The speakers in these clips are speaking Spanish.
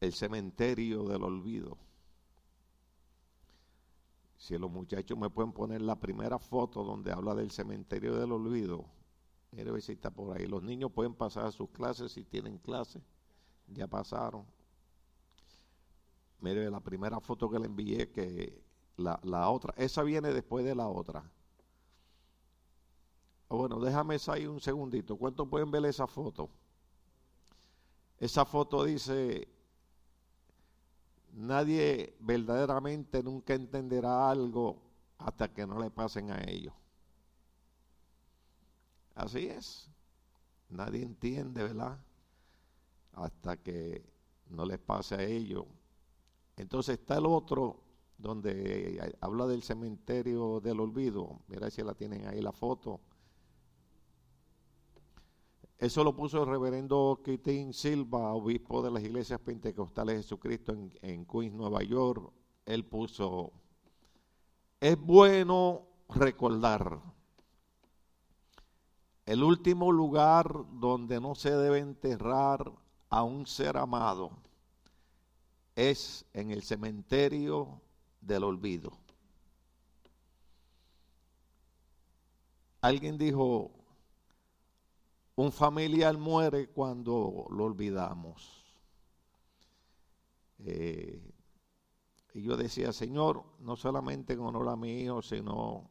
el cementerio del olvido. Si los muchachos me pueden poner la primera foto donde habla del cementerio del olvido, mire si está por ahí. Los niños pueden pasar a sus clases si tienen clases, ya pasaron. Mire la primera foto que le envié, que la, la otra, esa viene después de la otra. Ah, bueno, déjame esa ahí un segundito. ¿Cuántos pueden ver esa foto? Esa foto dice, nadie verdaderamente nunca entenderá algo hasta que no le pasen a ellos. Así es. Nadie entiende, ¿verdad? Hasta que no les pase a ellos. Entonces está el otro donde habla del cementerio del olvido. Mira si la tienen ahí la foto. Eso lo puso el reverendo Quitín Silva, obispo de las iglesias pentecostales de Jesucristo en, en Queens, Nueva York. Él puso, es bueno recordar. El último lugar donde no se debe enterrar a un ser amado es en el cementerio del olvido. Alguien dijo, un familiar muere cuando lo olvidamos. Eh, y yo decía, Señor, no solamente en honor a mi hijo, sino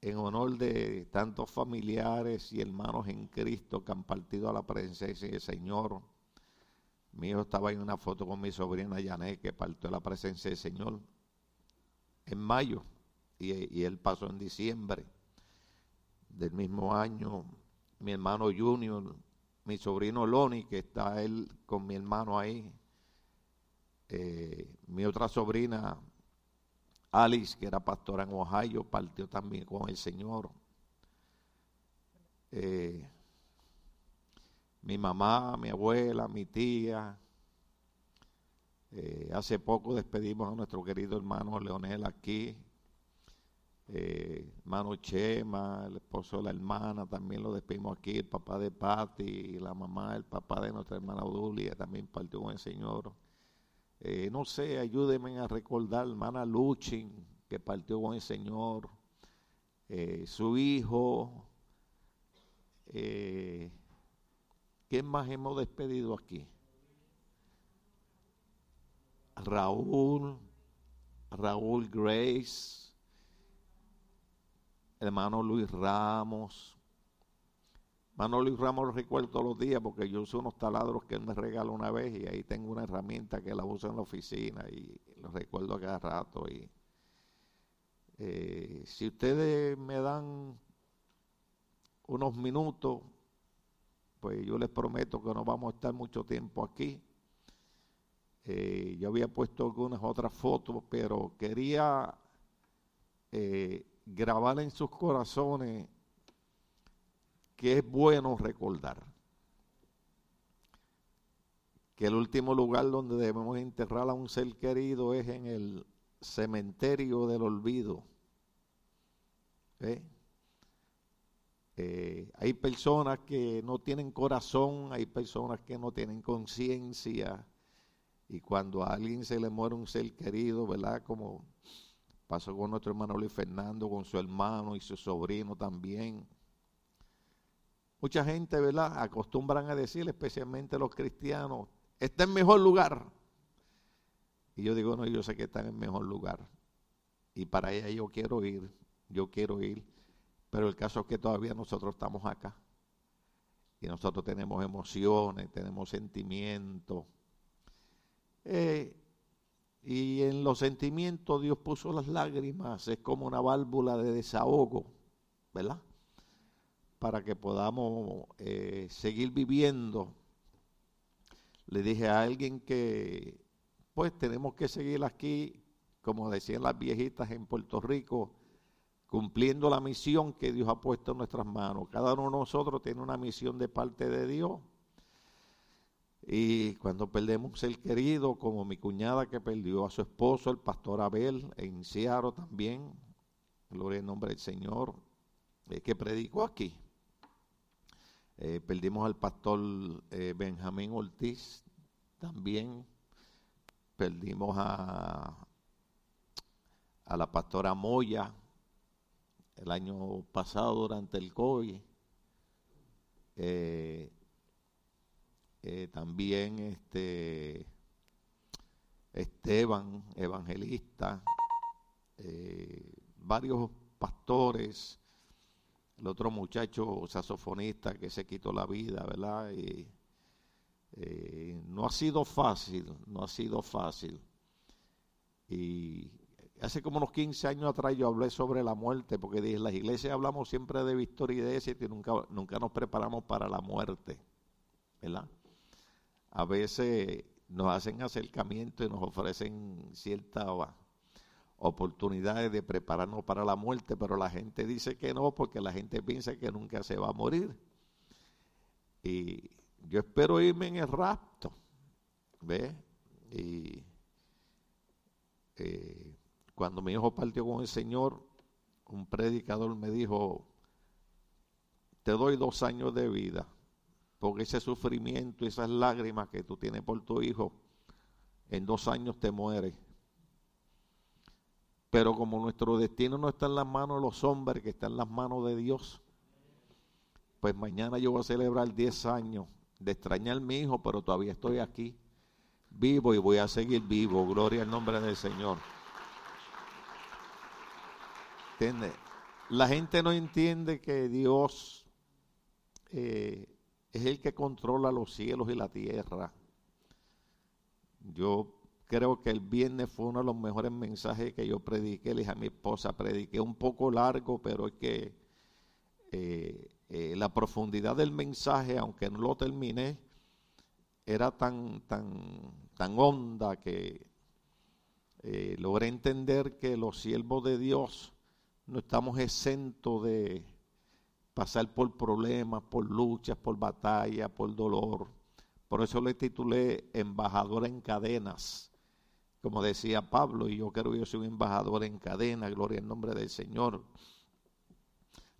en honor de tantos familiares y hermanos en Cristo que han partido a la presencia del Señor. Mi hijo estaba en una foto con mi sobrina Yané que partió a la presencia del Señor en mayo y, y él pasó en diciembre del mismo año mi hermano Junior, mi sobrino Loni, que está él con mi hermano ahí, eh, mi otra sobrina Alice, que era pastora en Ohio, partió también con el Señor. Eh, mi mamá, mi abuela, mi tía. Eh, hace poco despedimos a nuestro querido hermano Leonel aquí, eh, Chema, el esposo de la hermana, también lo despedimos aquí, el papá de Patti, la mamá, el papá de nuestra hermana Dulia, también partió con el Señor. Eh, no sé, ayúdenme a recordar, hermana Luchin, que partió con el Señor, eh, su hijo. Eh, ¿Quién más hemos despedido aquí? Raúl, Raúl Grace hermano Luis Ramos. Hermano Luis Ramos lo recuerdo todos los días porque yo uso unos taladros que él me regaló una vez y ahí tengo una herramienta que la uso en la oficina y lo recuerdo a cada rato. Y, eh, si ustedes me dan unos minutos, pues yo les prometo que no vamos a estar mucho tiempo aquí. Eh, yo había puesto algunas otras fotos, pero quería eh, grabar en sus corazones que es bueno recordar. Que el último lugar donde debemos enterrar a un ser querido es en el cementerio del olvido. Eh, hay personas que no tienen corazón, hay personas que no tienen conciencia. Y cuando a alguien se le muere un ser querido, ¿verdad? Como Pasó con nuestro hermano Luis Fernando, con su hermano y su sobrino también. Mucha gente, ¿verdad? Acostumbran a decir, especialmente los cristianos, está en mejor lugar. Y yo digo, no, yo sé que está en mejor lugar. Y para ella yo quiero ir, yo quiero ir. Pero el caso es que todavía nosotros estamos acá. Y nosotros tenemos emociones, tenemos sentimientos. Eh, y en los sentimientos Dios puso las lágrimas, es como una válvula de desahogo, ¿verdad? Para que podamos eh, seguir viviendo. Le dije a alguien que, pues tenemos que seguir aquí, como decían las viejitas en Puerto Rico, cumpliendo la misión que Dios ha puesto en nuestras manos. Cada uno de nosotros tiene una misión de parte de Dios y cuando perdemos un ser querido, como mi cuñada que perdió a su esposo, el pastor Abel, en Ciaro también, gloria en nombre del Señor, eh, que predicó aquí. Perdimos al pastor eh, Benjamín Ortiz, también perdimos a, a la pastora Moya el año pasado durante el COVID. Eh, eh, también este Esteban, evangelista, eh, varios pastores, el otro muchacho saxofonista que se quitó la vida, ¿verdad? Y, no ha sido fácil, no ha sido fácil. Y hace como unos 15 años atrás yo hablé sobre la muerte, porque dije, las iglesias hablamos siempre de victoria y de éxito y nunca, nunca nos preparamos para la muerte, ¿verdad? A veces nos hacen acercamiento y nos ofrecen ciertas oportunidades de prepararnos para la muerte, pero la gente dice que no, porque la gente piensa que nunca se va a morir. Y yo espero irme en el rapto, ¿ves? Y eh, cuando mi hijo partió con el Señor, un predicador me dijo, te doy dos años de vida, porque ese sufrimiento y esas lágrimas que tú tienes por tu hijo, en dos años te mueres. Pero como nuestro destino no está en las manos de los hombres, que está en las manos de Dios, pues mañana yo voy a celebrar 10 años de extrañar a mi hijo, pero todavía estoy aquí, vivo y voy a seguir vivo. Gloria al nombre del Señor. La gente no entiende que Dios eh, es el que controla los cielos y la tierra. Yo creo que el viernes fue uno de los mejores mensajes que yo prediqué, le dije a mi esposa, prediqué un poco largo, pero es que eh, eh, la profundidad del mensaje, aunque no lo terminé, era tan, tan, tan honda que logré entender que los siervos de Dios no estamos exentos de pasar por problemas, por luchas, por batallas, por dolor. Por eso le titulé Embajador en cadenas. Como decía Pablo, y yo creo que yo soy un embajador en cadena, gloria al nombre del Señor.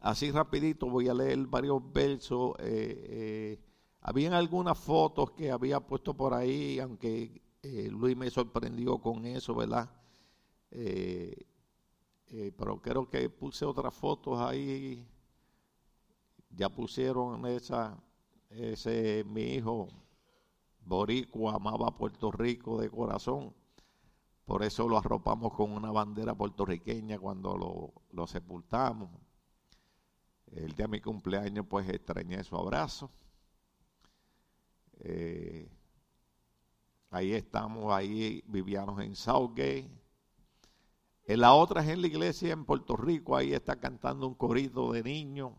Así rapidito voy a leer varios versos. Eh, eh, habían algunas fotos que había puesto por ahí, aunque eh, Luis me sorprendió con eso, ¿verdad? Eh, pero creo que puse otras fotos ahí. Ya pusieron esa, ese mi hijo boricua amaba Puerto Rico de corazón. Por eso lo arropamos con una bandera puertorriqueña cuando lo, lo sepultamos. El día de mi cumpleaños, pues extrañé su abrazo. Eh, ahí estamos, ahí vivíamos en Southgate en la otra es en la iglesia en Puerto Rico, ahí está cantando un corito de niño,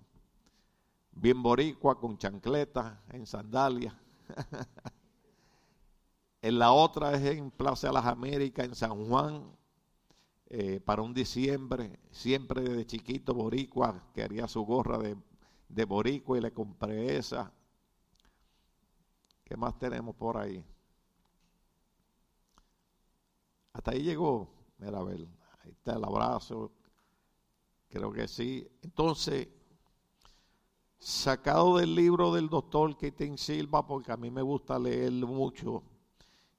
bien boricua, con chancleta, en sandalias. en la otra es en Plaza de las Américas, en San Juan, eh, para un diciembre, siempre desde chiquito boricua, quería su gorra de, de boricua y le compré esa. ¿Qué más tenemos por ahí? Hasta ahí llegó, mira a ver está el abrazo, creo que sí. Entonces, sacado del libro del doctor Keiten Silva, porque a mí me gusta leer mucho,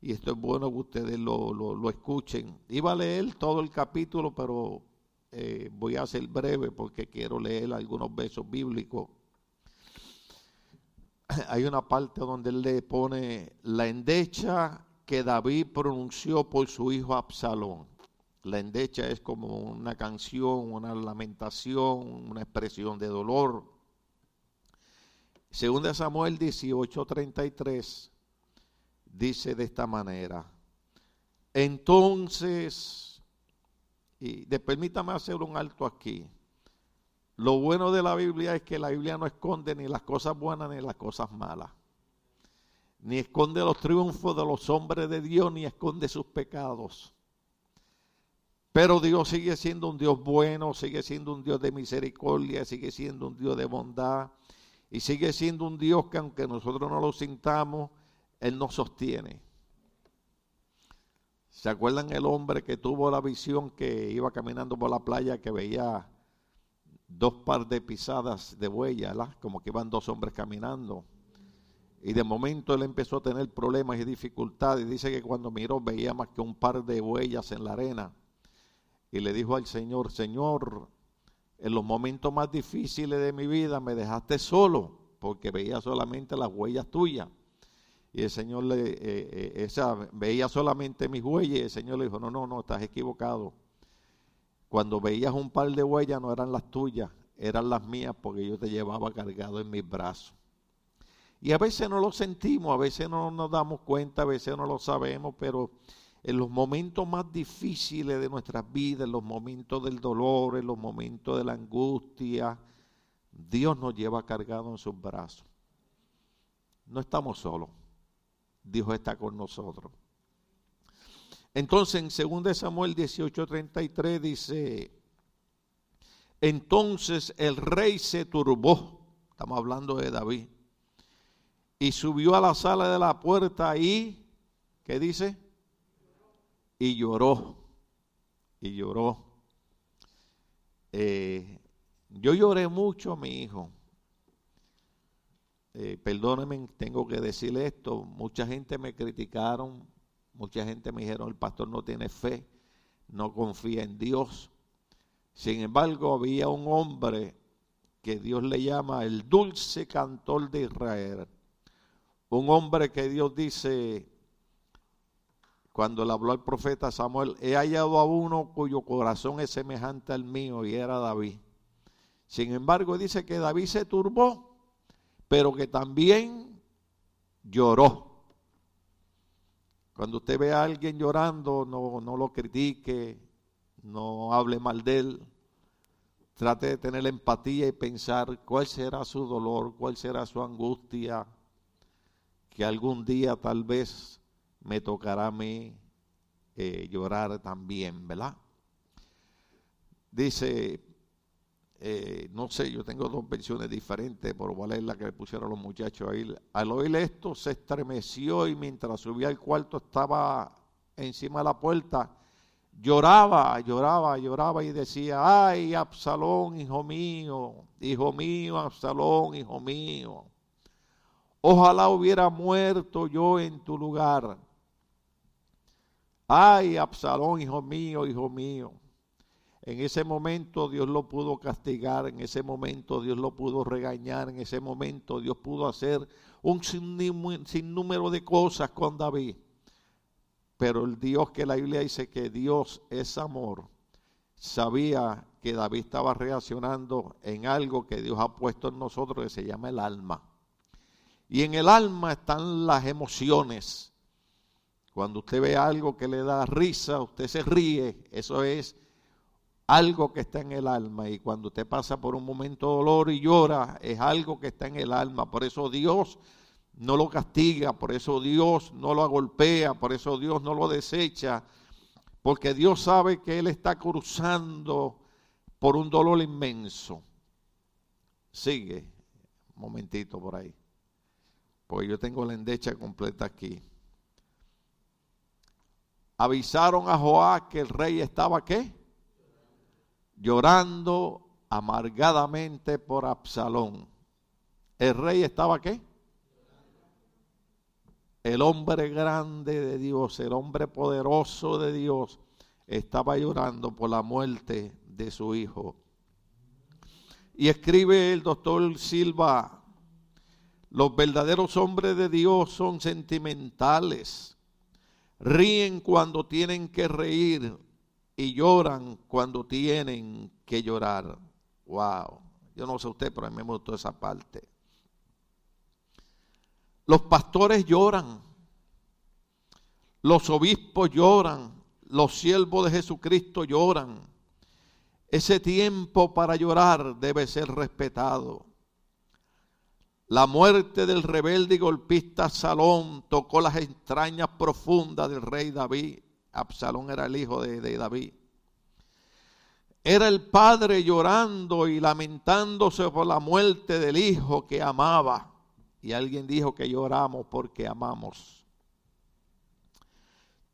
y esto es bueno que ustedes lo, lo, escuchen. Iba a leer todo el capítulo, pero eh, voy a ser breve porque quiero leer algunos versos bíblicos. Hay una parte donde él le pone la endecha que David pronunció por su hijo Absalón. La endecha es como una canción, una lamentación, una expresión de dolor. Según de Samuel 18:33 dice de esta manera, entonces, y de, permítame hacer un alto aquí, lo bueno de la Biblia es que la Biblia no esconde ni las cosas buenas ni las cosas malas, ni esconde los triunfos de los hombres de Dios, ni esconde sus pecados. Pero Dios sigue siendo un Dios bueno, sigue siendo un Dios de misericordia, sigue siendo un Dios de bondad y sigue siendo un Dios que aunque nosotros no lo sintamos, Él nos sostiene. ¿Se acuerdan el hombre que tuvo la visión que iba caminando por la playa que veía dos par de pisadas de huella, como que iban dos hombres caminando? Y de momento él empezó a tener problemas y dificultades. Dice que cuando miró veía más que un par de huellas en la arena. Y le dijo al Señor, Señor, en los momentos más difíciles de mi vida me dejaste solo porque veía solamente las huellas tuyas. Y el Señor le, eh, eh, esa, veía solamente mis huellas y el Señor le dijo, no, no, no, estás equivocado. Cuando veías un par de huellas no eran las tuyas, eran las mías porque yo te llevaba cargado en mis brazos. Y a veces no lo sentimos, a veces no nos damos cuenta, a veces no lo sabemos, pero en los momentos más difíciles de nuestras vidas, en los momentos del dolor, en los momentos de la angustia, Dios nos lleva cargado en sus brazos. No estamos solos. Dios está con nosotros. Entonces en 2 Samuel 18:33 dice, entonces el rey se turbó, estamos hablando de David, y subió a la sala de la puerta y, ¿qué dice? Y lloró, y lloró. Eh, yo lloré mucho a mi hijo. Eh, perdónenme, tengo que decirle esto. Mucha gente me criticaron, mucha gente me dijeron, el pastor no tiene fe, no confía en Dios. Sin embargo, había un hombre que Dios le llama el dulce cantor de Israel. Un hombre que Dios dice, cuando le habló al profeta Samuel, he hallado a uno cuyo corazón es semejante al mío y era David. Sin embargo, dice que David se turbó, pero que también lloró. Cuando usted ve a alguien llorando, no, no lo critique, no hable mal de él. Trate de tener empatía y pensar cuál será su dolor, cuál será su angustia, que algún día tal vez me tocará a mí eh, llorar también, ¿verdad? Dice eh, no sé, yo tengo dos versiones diferentes, pero cuál es la que le pusieron los muchachos ahí. Al oír esto se estremeció y mientras subía al cuarto estaba encima de la puerta, lloraba, lloraba, lloraba y decía, ay, Absalón, hijo mío, hijo mío, Absalón, hijo mío. Ojalá hubiera muerto yo en tu lugar. Ay, Absalón, hijo mío, hijo mío. En ese momento Dios lo pudo castigar, en ese momento Dios lo pudo regañar, en ese momento Dios pudo hacer un sinnúmero de cosas con David. Pero el Dios que la Biblia dice que Dios es amor, sabía que David estaba reaccionando en algo que Dios ha puesto en nosotros que se llama el alma. Y en el alma están las emociones. Cuando usted ve algo que le da risa, usted se ríe, eso es algo que está en el alma. Y cuando usted pasa por un momento de dolor y llora, es algo que está en el alma. Por eso Dios no lo castiga, por eso Dios no lo golpea, por eso Dios no lo desecha, porque Dios sabe que Él está cruzando por un dolor inmenso. Sigue, un momentito por ahí, porque yo tengo la endecha completa aquí. Avisaron a Joá que el rey estaba qué? llorando amargadamente por Absalón. ¿El rey estaba qué? El hombre grande de Dios, el hombre poderoso de Dios, estaba llorando por la muerte de su hijo. Y escribe el doctor Silva, los verdaderos hombres de Dios son sentimentales, ríen cuando tienen que reír, y lloran cuando tienen que llorar. Wow. Yo no sé usted, pero a mí me gustó esa parte. Los pastores lloran. Los obispos lloran. Los siervos de Jesucristo lloran. Ese tiempo para llorar debe ser respetado. La muerte del rebelde y golpista Salón tocó las entrañas profundas del rey David. Absalón era el hijo de, David. Era el padre llorando y lamentándose por la muerte del hijo que amaba. Y alguien dijo que lloramos porque amamos.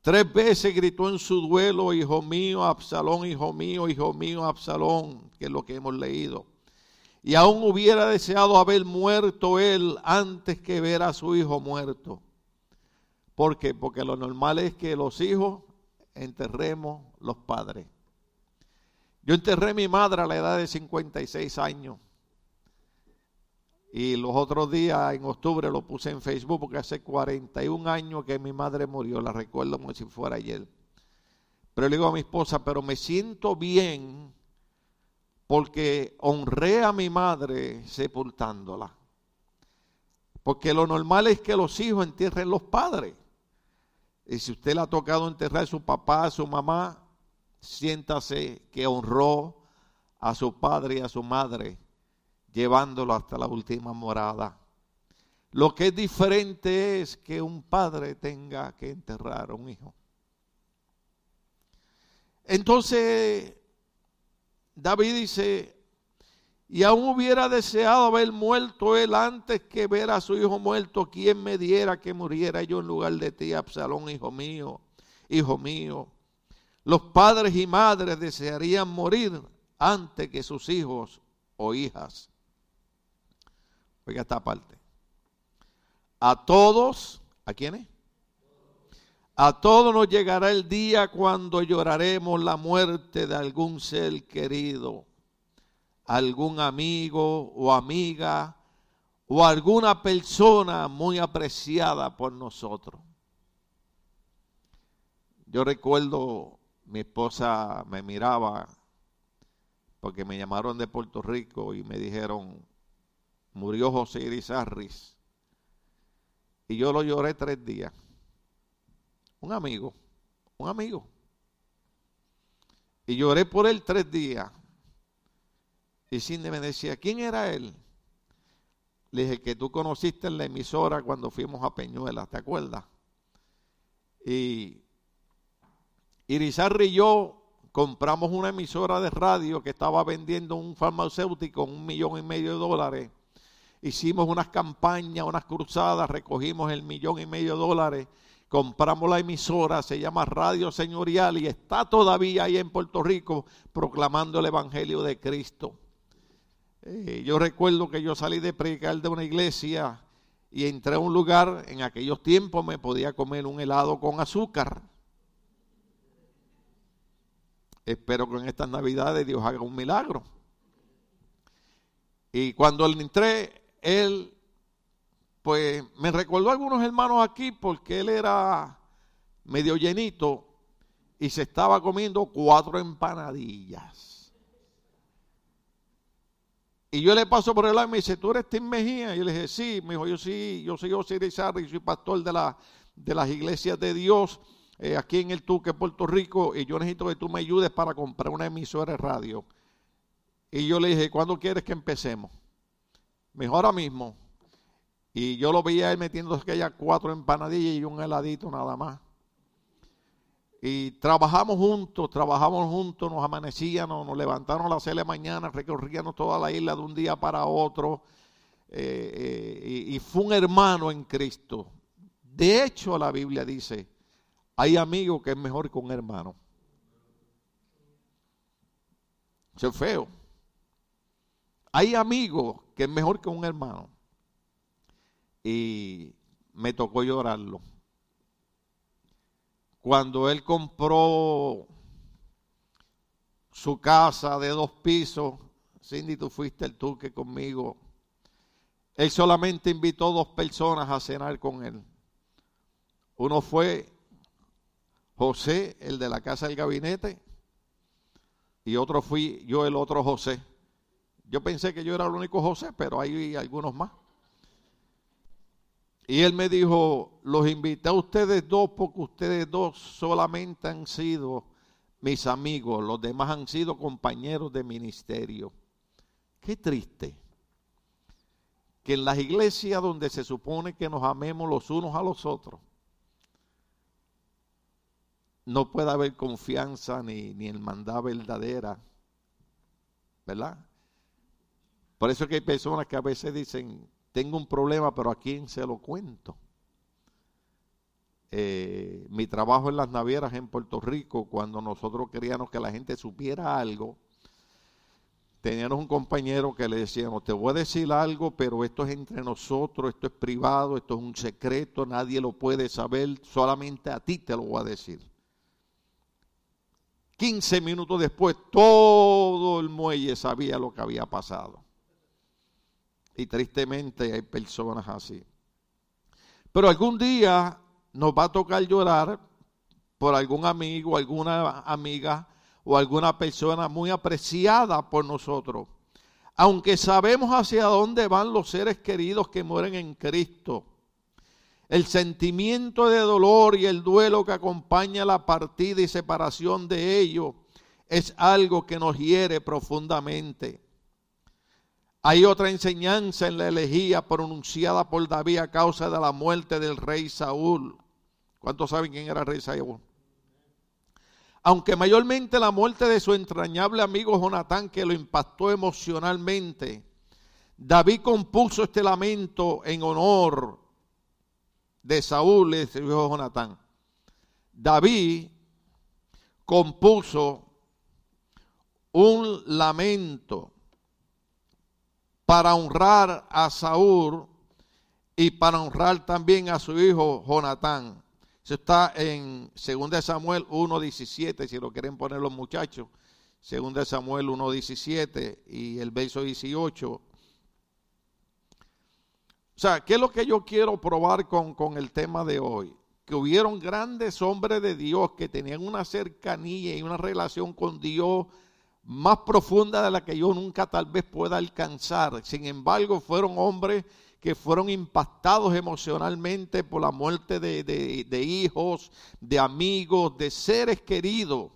Tres veces gritó en su duelo, hijo mío, Absalón, hijo mío, hijo mío, Absalón, que es lo que hemos leído. Y aún hubiera deseado haber muerto él antes que ver a su hijo muerto. ¿Por qué? Porque lo normal es que los hijos enterremos los padres. Yo enterré a mi madre a la edad de 56 años. Y los otros días, en octubre, lo puse en Facebook porque hace 41 años que mi madre murió. La recuerdo como si fuera ayer. Pero le digo a mi esposa, pero me siento bien porque honré a mi madre sepultándola. Porque lo normal es que los hijos entierren los padres. Y si usted le ha tocado enterrar a su papá, a su mamá, siéntase que honró a su padre y a su madre, llevándolo hasta la última morada. Lo que es diferente es que un padre tenga que enterrar a un hijo. Entonces, David dice, y aún hubiera deseado haber muerto él antes que ver a su hijo muerto, quien me diera que muriera yo en lugar de ti, Absalón, hijo mío, hijo mío. Los padres y madres desearían morir antes que sus hijos o hijas. Oiga esta parte. A todos, ¿a quiénes? A todos nos llegará el día cuando lloraremos la muerte de algún ser querido, algún amigo o amiga o alguna persona muy apreciada por nosotros. Yo recuerdo mi esposa me miraba porque me llamaron de Puerto Rico y me dijeron, murió José Irizarris. Y yo lo lloré tres días. Un amigo, un amigo. Y lloré por él tres días. Y Cindy me decía, ¿quién era él? Le dije que tú conociste en la emisora cuando fuimos a Peñuela, ¿te acuerdas? Y Irizarri y yo compramos una emisora de radio que estaba vendiendo un farmacéutico un millón y medio de dólares. Hicimos unas campañas, unas cruzadas, recogimos el millón y medio de dólares, compramos la emisora, se llama Radio Señorial y está todavía ahí en Puerto Rico proclamando el Evangelio de Cristo. Eh, yo recuerdo que yo salí de predicar de una iglesia y entré a un lugar, en aquellos tiempos me podía comer un helado con azúcar Espero que en estas navidades Dios haga un milagro. Y cuando entré, él, pues me recordó a algunos hermanos aquí porque él era medio llenito y se estaba comiendo cuatro empanadillas. Y yo le paso por el lado y me dice, ¿tú eres Tim Mejía? Y yo le dije, sí. Me dijo, yo sí, yo soy Osiris y soy pastor de, la, de las iglesias de Dios. Eh, aquí en el Tuque, Puerto Rico, y yo necesito que tú me ayudes para comprar una emisora de radio. Y yo le dije, ¿cuándo quieres que empecemos? Mejor ahora mismo. Y yo lo veía él metiendo aquellas cuatro empanadillas y un heladito nada más. Y trabajamos juntos, trabajamos juntos, nos amanecíamos, nos levantaron a las seis de la mañana, recorríamos toda la isla de un día para otro. Eh, eh, y fue un hermano en Cristo. De hecho, la Biblia dice hay amigos que es mejor que un hermano. Eso es feo. Hay amigos que es mejor que un hermano. Y me tocó llorarlo. Cuando él compró su casa de dos pisos, Cindy, tú fuiste el que conmigo. Él solamente invitó dos personas a cenar con él. Uno fue José, el de la casa del gabinete, y otro fui yo, el otro José. Yo pensé que yo era el único José, pero hay algunos más. Y él me dijo, los invité a ustedes dos porque ustedes dos solamente han sido mis amigos, los demás han sido compañeros de ministerio. Qué triste que en las iglesias donde se supone que nos amemos los unos a los otros, no puede haber confianza ni, ni hermandad verdadera. ¿Verdad? Por eso que hay personas que a veces dicen, tengo un problema, pero ¿a quién se lo cuento? Eh, mi trabajo en las navieras en Puerto Rico, cuando nosotros queríamos que la gente supiera algo, teníamos un compañero que le decíamos, te voy a decir algo, pero esto es entre nosotros, esto es privado, esto es un secreto, nadie lo puede saber, solamente a ti te lo voy a decir. 15 minutos después, todo el muelle sabía lo que había pasado. Y tristemente hay personas así. Pero algún día nos va a tocar llorar por algún amigo, alguna amiga o alguna persona muy apreciada por nosotros. Aunque sabemos hacia dónde van los seres queridos que mueren en Cristo, el sentimiento de dolor y el duelo que acompaña la partida y separación de ellos es algo que nos hiere profundamente. Hay otra enseñanza en la elegía pronunciada por David a causa de la muerte del rey Saúl. ¿Cuántos saben quién era el rey Saúl? Aunque mayormente la muerte de su entrañable amigo Jonatán que lo impactó emocionalmente, David compuso este lamento en honor de Saúl su hijo Jonatán. David compuso un lamento para honrar a Saúl y para honrar también a su hijo Jonatán. Eso está en 2 Samuel 1.17, si lo quieren poner los muchachos. 2 Samuel 1.17 y el verso 18. O sea, ¿qué es lo que yo quiero probar con, con el tema de hoy? Que hubieron grandes hombres de Dios que tenían una cercanía y una relación con Dios más profunda de la que yo nunca tal vez pueda alcanzar. Sin embargo, fueron hombres que fueron impactados emocionalmente por la muerte de, hijos, de amigos, de seres queridos.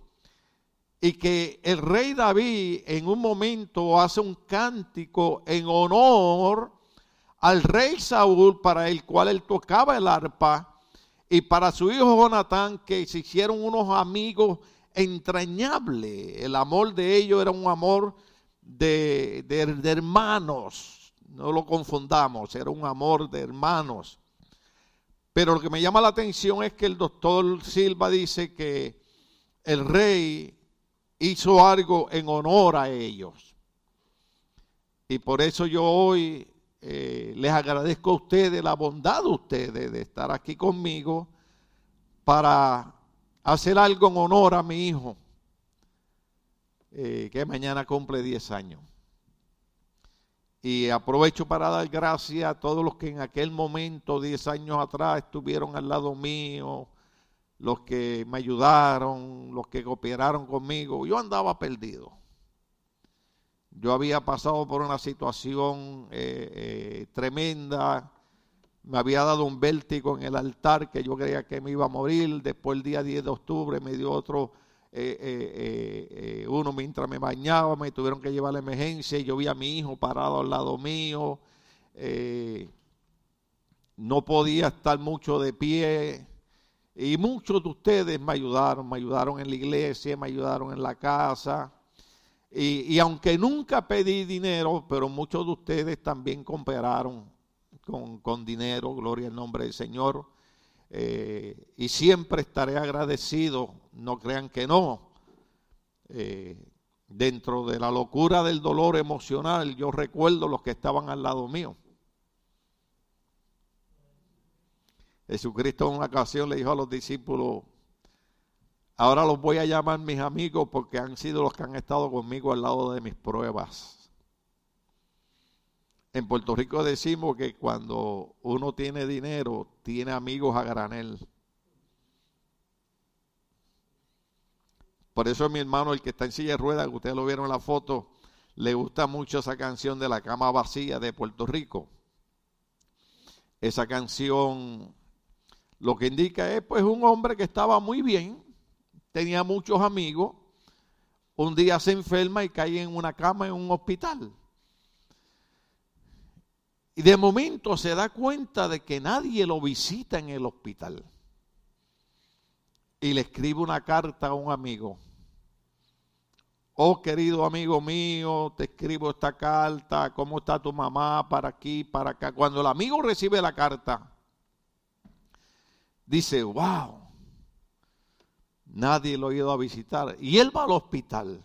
Y que el rey David en un momento hace un cántico en honor al rey Saúl para el cual él tocaba el arpa y para su hijo Jonatán que se hicieron unos amigos entrañable. El amor de ellos era un amor de, de, hermanos. No lo confundamos, era un amor de hermanos. Pero lo que me llama la atención es que el doctor Silva dice que el rey hizo algo en honor a ellos. Y por eso yo hoy eh, les agradezco a ustedes la bondad de ustedes de estar aquí conmigo para hacer algo en honor a mi hijo, eh, que mañana cumple 10 años. Y aprovecho para dar gracias a todos los que en aquel momento, 10 años atrás, estuvieron al lado mío, los que me ayudaron, los que cooperaron conmigo. Yo andaba perdido. Yo había pasado por una situación eh, eh, tremenda me había dado un vértigo en el altar que yo creía que me iba a morir. Después el día 10 de octubre me dio otro, eh, eh, eh, uno mientras me bañaba, me tuvieron que llevar a la emergencia yo vi a mi hijo parado al lado mío. no podía estar mucho de pie. Y muchos de ustedes me ayudaron, me ayudaron en la iglesia, me ayudaron en la casa. Y, y aunque nunca pedí dinero, pero muchos de ustedes también cooperaron con, dinero, gloria al nombre del Señor. Eh, y siempre estaré agradecido, no crean que no. Eh, dentro de la locura del dolor emocional, yo recuerdo los que estaban al lado mío. Jesucristo en una ocasión le dijo a los discípulos, ahora los voy a llamar mis amigos porque han sido los que han estado conmigo al lado de mis pruebas. En Puerto Rico decimos que cuando uno tiene dinero, tiene amigos a granel. Por eso mi hermano, el que está en silla de ruedas, que ustedes lo vieron en la foto, le gusta mucho esa canción de la cama vacía de Puerto Rico. Esa canción lo que indica es pues un hombre que estaba muy bien, tenía muchos amigos, un día se enferma y cae en una cama en un hospital. Y de momento se da cuenta de que nadie lo visita en el hospital. Y le escribe una carta a un amigo. Oh querido amigo mío, te escribo esta carta, ¿cómo está tu mamá? Para aquí, para acá. Cuando el amigo recibe la carta, dice, wow, nadie lo ha ido a visitar. Y él va al hospital.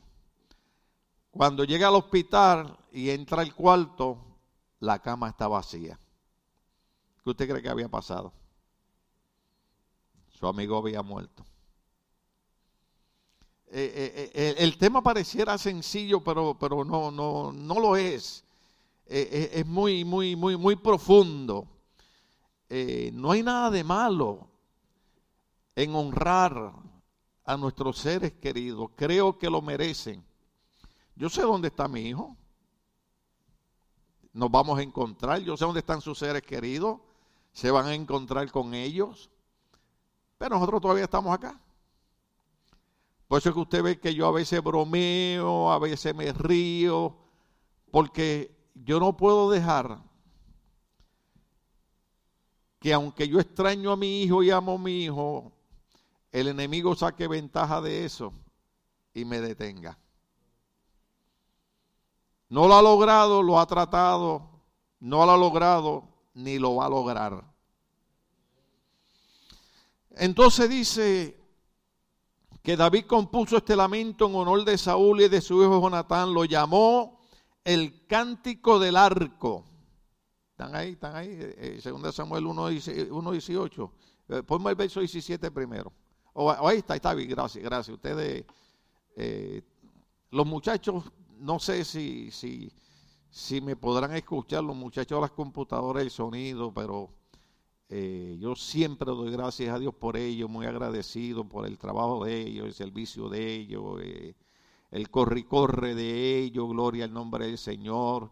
Cuando llega al hospital y entra al cuarto, la cama está vacía. ¿Qué usted cree que había pasado? Su amigo había muerto. Eh, eh, eh, el tema pareciera sencillo, pero, pero no, no, no lo es. es muy, muy, muy, muy profundo. no hay nada de malo en honrar a nuestros seres queridos. Creo que lo merecen. Yo sé dónde está mi hijo. Nos vamos a encontrar. Yo sé dónde están sus seres queridos. Se van a encontrar con ellos. Pero nosotros todavía estamos acá. Por eso es que usted ve que yo a veces bromeo, a veces me río, porque yo no puedo dejar que aunque yo extraño a mi hijo y amo a mi hijo, el enemigo saque ventaja de eso y me detenga. No lo ha logrado, lo ha tratado, no lo ha logrado, ni lo va a lograr. Entonces dice que David compuso este lamento en honor de Saúl y de su hijo Jonatán, lo llamó el cántico del arco. ¿Están ahí? ¿Están ahí? Eh, segunda Samuel 1.18. Eh, ponme el verso 17 primero. O, ahí está, está bien, gracias, gracias. Ustedes, eh, los muchachos, no sé si, si, si me podrán escuchar, los muchachos de las computadoras, el sonido, pero eh, yo siempre doy gracias a Dios por ello, muy agradecido por el trabajo de ellos, el servicio de ellos, eh, el corre corre de ellos, gloria al nombre del Señor.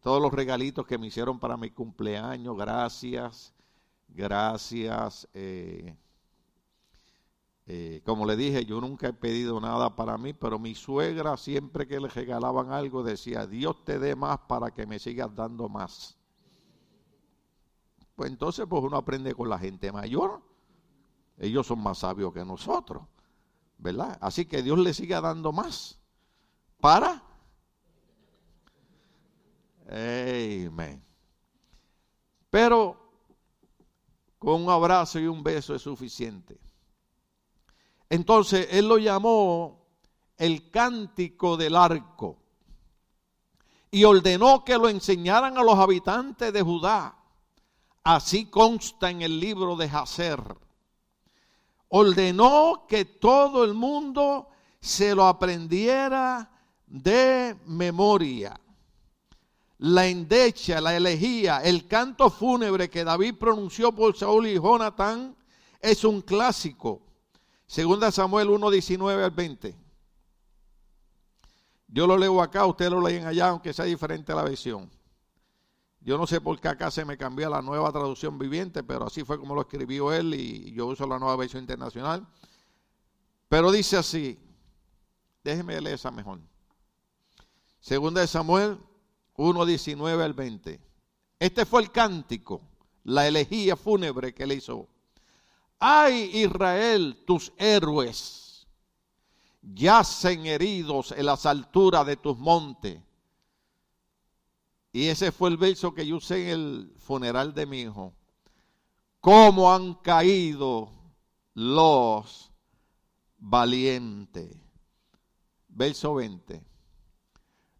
todos los regalitos que me hicieron para mi cumpleaños, gracias. Gracias. Eh, eh, como le dije, yo nunca he pedido nada para mí, pero mi suegra siempre que le regalaban algo decía, Dios te dé más para que me sigas dando más. Pues entonces pues uno aprende con la gente mayor. Ellos son más sabios que nosotros, ¿verdad? Así que Dios le siga dando más para... Amén. Pero con un abrazo y un beso es suficiente. Entonces él lo llamó el cántico del arco y ordenó que lo enseñaran a los habitantes de Judá. Así consta en el libro de Jacer. Ordenó que todo el mundo se lo aprendiera de memoria la endecha, la elegía, el canto fúnebre que David pronunció por Saúl y Jonatán es un clásico. Segunda Samuel 1, 19 al 20. Yo lo leo acá, ustedes lo leen allá, aunque sea diferente la versión. Yo no sé por qué acá se me cambió la nueva traducción viviente, pero así fue como lo escribió él y yo uso la nueva versión internacional. Pero dice así, déjeme leer esa mejor. Segunda de Samuel 1, 19 al 20. Este fue el cántico, la elegía fúnebre que le hizo. Ay Israel, tus héroes yacen heridos en las alturas de tus montes. Y ese fue el verso que yo usé en el funeral de mi hijo. ¿Cómo han caído los valientes? Verso 20.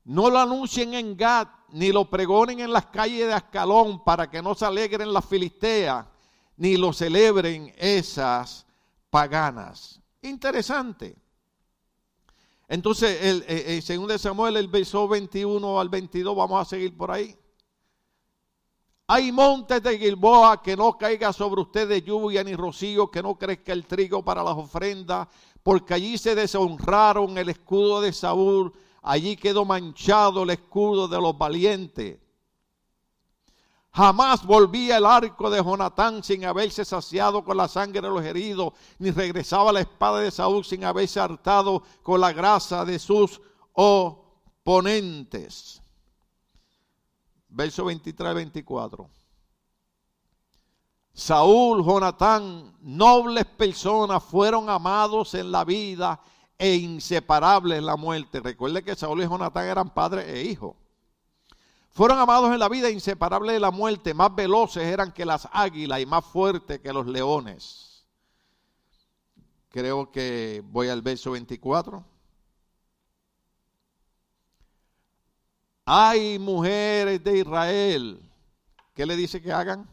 No lo anuncien en Gad, ni lo pregonen en las calles de Ascalón para que no se alegren las filisteas, ni lo celebren esas paganas. Interesante. Entonces, el, el, segundo de Samuel, el verso 21 al 22, vamos a seguir por ahí. Hay montes de Gilboa que no caiga sobre ustedes lluvia ni rocío, que no crezca el trigo para las ofrendas, porque allí se deshonraron el escudo de Saúl allí quedó manchado el escudo de los valientes. Jamás volvía el arco de Jonatán sin haberse saciado con la sangre de los heridos, ni regresaba la espada de Saúl sin haberse hartado con la grasa de sus oponentes. Verso 23 24. Saúl, Jonatán, nobles personas, fueron amados en la vida e inseparables en la muerte. Recuerde que Saúl y Jonatán eran padre e hijo. Fueron amados en la vida, inseparables de la muerte, más veloces eran que las águilas y más fuertes que los leones. creo que voy al verso 24. Hay mujeres de Israel. ¿Qué le dice que hagan?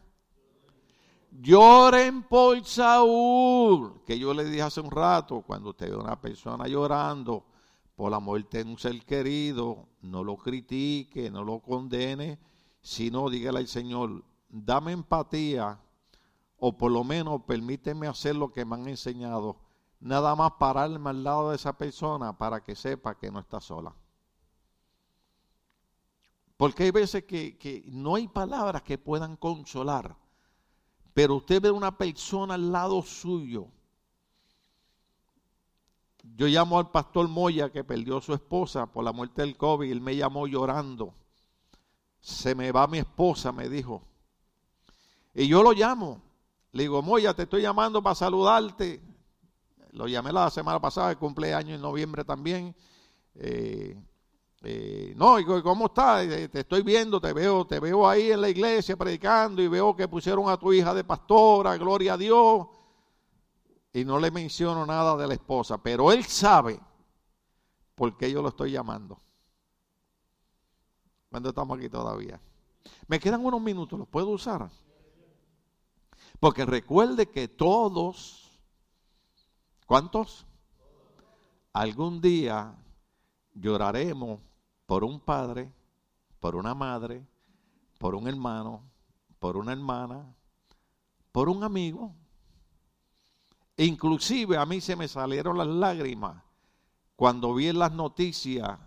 Lloren por Saúl, que yo le dije hace un rato, cuando usted ve a una persona llorando por la muerte de un ser querido, no lo critique, no lo condene, sino dígale al Señor, dame empatía o por lo menos permíteme hacer lo que me han enseñado, nada más pararme al lado de esa persona para que sepa que no está sola. Porque hay veces que, que no hay palabras que puedan consolar, pero usted ve una persona al lado suyo. Yo llamo al pastor Moya que perdió a su esposa por la muerte del COVID él me llamó llorando. Se me va mi esposa, me dijo. Y yo lo llamo. Le digo, Moya, te estoy llamando para saludarte. Lo llamé la semana pasada, el cumpleaños en noviembre también. Eh, eh, no, ¿cómo estás? Eh, te estoy viendo, te veo, te veo ahí en la iglesia predicando y veo que pusieron a tu hija de pastora, gloria a Dios. Y no le menciono nada de la esposa, pero él sabe por qué yo lo estoy llamando. Cuando estamos aquí todavía. Me quedan unos minutos, ¿los puedo usar? Porque recuerde que todos, ¿cuántos? Algún día lloraremos por un padre, por una madre, por un hermano, por una hermana, por un amigo. Inclusive a mí se me salieron las lágrimas cuando vi en las noticias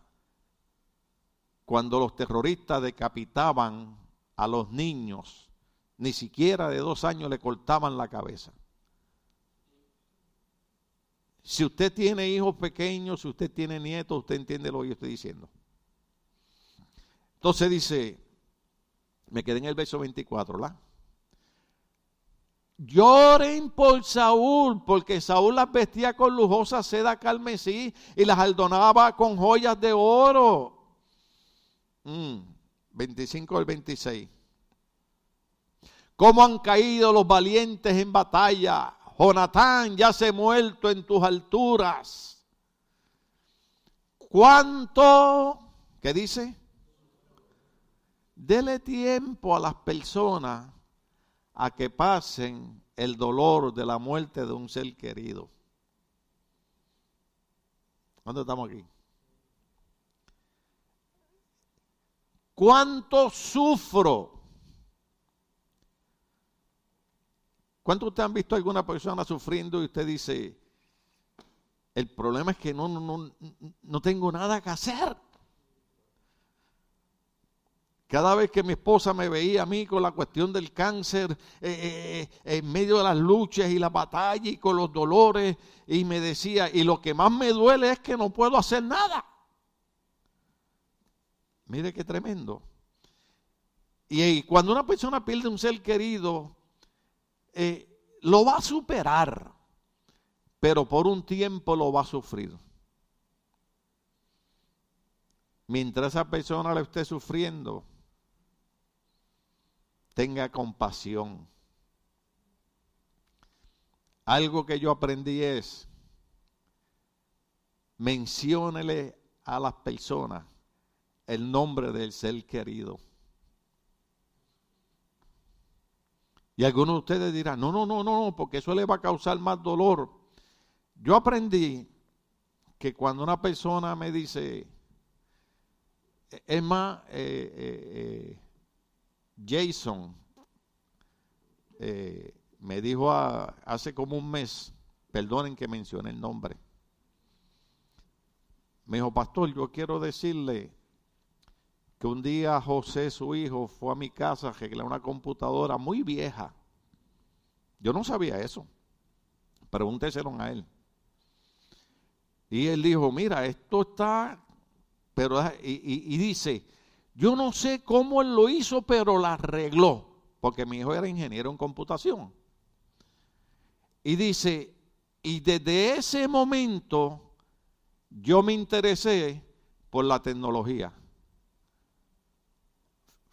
cuando los terroristas decapitaban a los niños, ni siquiera de dos años le cortaban la cabeza. Si usted tiene hijos pequeños, si usted tiene nietos, usted entiende lo que yo estoy diciendo. Entonces dice, me quedé en el verso 24, ¿la? Lloren por Saúl, porque Saúl las vestía con lujosa seda carmesí y las aldonaba con joyas de oro. 25 mm, al 26. ¿Cómo han caído los valientes en batalla? Jonatán ya se ha muerto en tus alturas. ¿Cuánto? ¿Qué dice? Dele tiempo a las personas a que pasen el dolor de la muerte de un ser querido. ¿Dónde estamos aquí? ¿Cuánto sufro? ¿Cuánto usted han visto a alguna persona sufriendo y usted dice, el problema es que no, no, no tengo nada que hacer? Cada vez que mi esposa me veía a mí con la cuestión del cáncer, eh, eh, eh, en medio de las luchas y la batalla y con los dolores, y me decía, y lo que más me duele es que no puedo hacer nada. Mire qué tremendo. Y, cuando una persona pierde un ser querido, lo va a superar, pero por un tiempo lo va a sufrir. Mientras esa persona lo esté sufriendo, tenga compasión. Algo que yo aprendí es, menciónele a las personas el nombre del ser querido. Y algunos de ustedes dirán, no, no, no, no, porque eso le va a causar más dolor. Yo aprendí que cuando una persona me dice, es más, eh, eh, eh Jason eh, me dijo hace como un mes, perdonen que mencione el nombre, me dijo, pastor, yo quiero decirle que un día José, su hijo, fue a mi casa a arreglar una computadora muy vieja. Yo no sabía eso. Pregúnteselo a él. Y él dijo, mira, esto está, pero, y dice, yo no sé cómo él lo hizo, pero la arregló, porque mi hijo era ingeniero en computación. Y dice, y desde ese momento yo me interesé por la tecnología.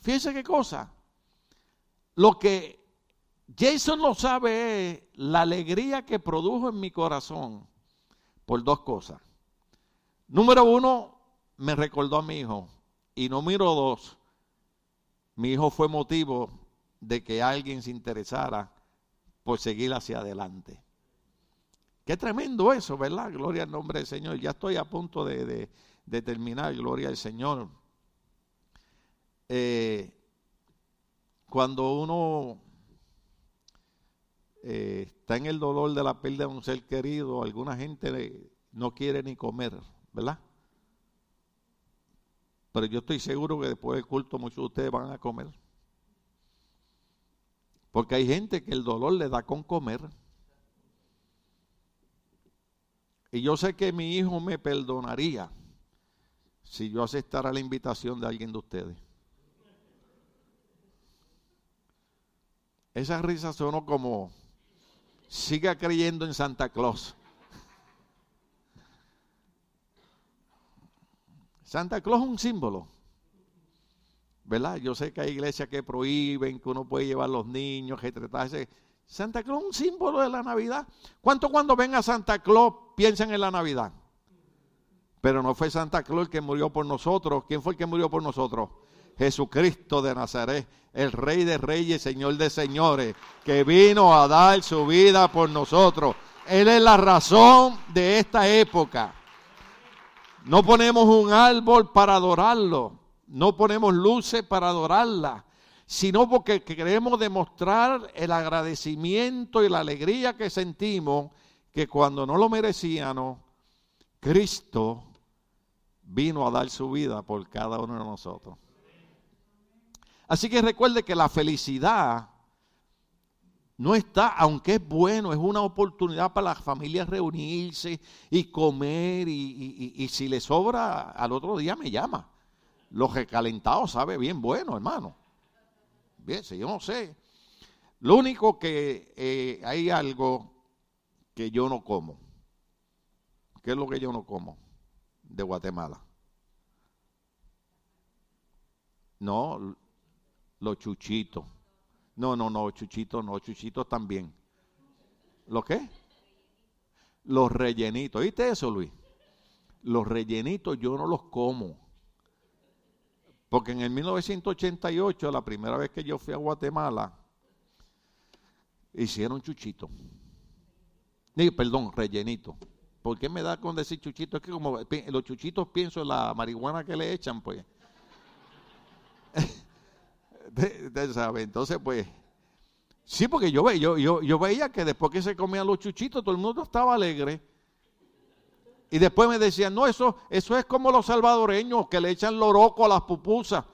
Fíjense qué cosa. Lo que Jason no sabe la alegría que produjo en mi corazón por dos cosas. Número uno, me recordó a mi hijo. Y número dos, mi hijo fue motivo de que alguien se interesara por seguir hacia adelante. Qué tremendo eso, ¿verdad? Gloria al nombre del Señor. Ya estoy a punto de, terminar, gloria al Señor. Eh, cuando uno eh, está en el dolor de la pérdida de un ser querido, alguna gente no quiere ni comer, ¿verdad? Pero yo estoy seguro que después del culto muchos de ustedes van a comer. Porque hay gente que el dolor le da con comer. Y yo sé que mi hijo me perdonaría si yo aceptara la invitación de alguien de ustedes. Esa risa sonó como, siga creyendo en Santa Claus. Santa Claus es un símbolo. ¿Verdad? Yo sé que hay iglesias que prohíben que uno puede llevar los niños, que tratarse. Santa Claus es un símbolo de la Navidad. ¿Cuánto cuando ven a Santa Claus piensan en la Navidad? Pero no fue Santa Claus el que murió por nosotros. ¿Quién fue el que murió por nosotros? Jesucristo de Nazaret, el Rey de Reyes, Señor de Señores, que vino a dar su vida por nosotros. Él es la razón de esta época. No ponemos un árbol para adorarlo, no ponemos luces para adorarla, sino porque queremos demostrar el agradecimiento y la alegría que sentimos que cuando no lo merecíamos, Cristo vino a dar su vida por cada uno de nosotros. Así que recuerde que la felicidad no está, aunque es bueno, es una oportunidad para las familias reunirse y comer y, si le sobra al otro día me llama. Los recalentados sabe bien bueno, hermano. Bien, yo no sé. Lo único que eh, hay algo que yo no como. ¿Qué es lo que yo no como de Guatemala? No, los chuchitos. No, no, no, chuchitos no, chuchitos también. ¿Lo qué? Los rellenitos. ¿Viste eso, Luis? Los rellenitos yo no los como. Porque en el 1988, la primera vez que yo fui a Guatemala, hicieron chuchito. perdón, rellenito. ¿Por qué me da con decir chuchito? Es que como los chuchitos pienso en la marihuana que le echan, pues. Entonces, pues, sí, porque yo, yo, yo, yo veía que después que se comían los chuchitos, todo el mundo estaba alegre. Y después me decían, no, eso, eso es como los salvadoreños que le echan loroco a las pupusas.